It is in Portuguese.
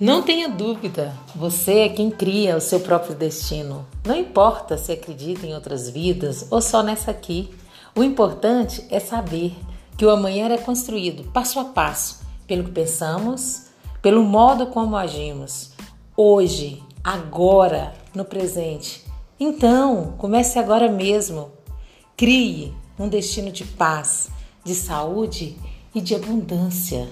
Não tenha dúvida, você é quem cria o seu próprio destino. Não importa se acredita em outras vidas ou só nessa aqui. O importante é saber que o amanhã é construído passo a passo pelo que pensamos, pelo modo como agimos, hoje, agora, no presente. Então, comece agora mesmo. Crie um destino de paz, de saúde e de abundância.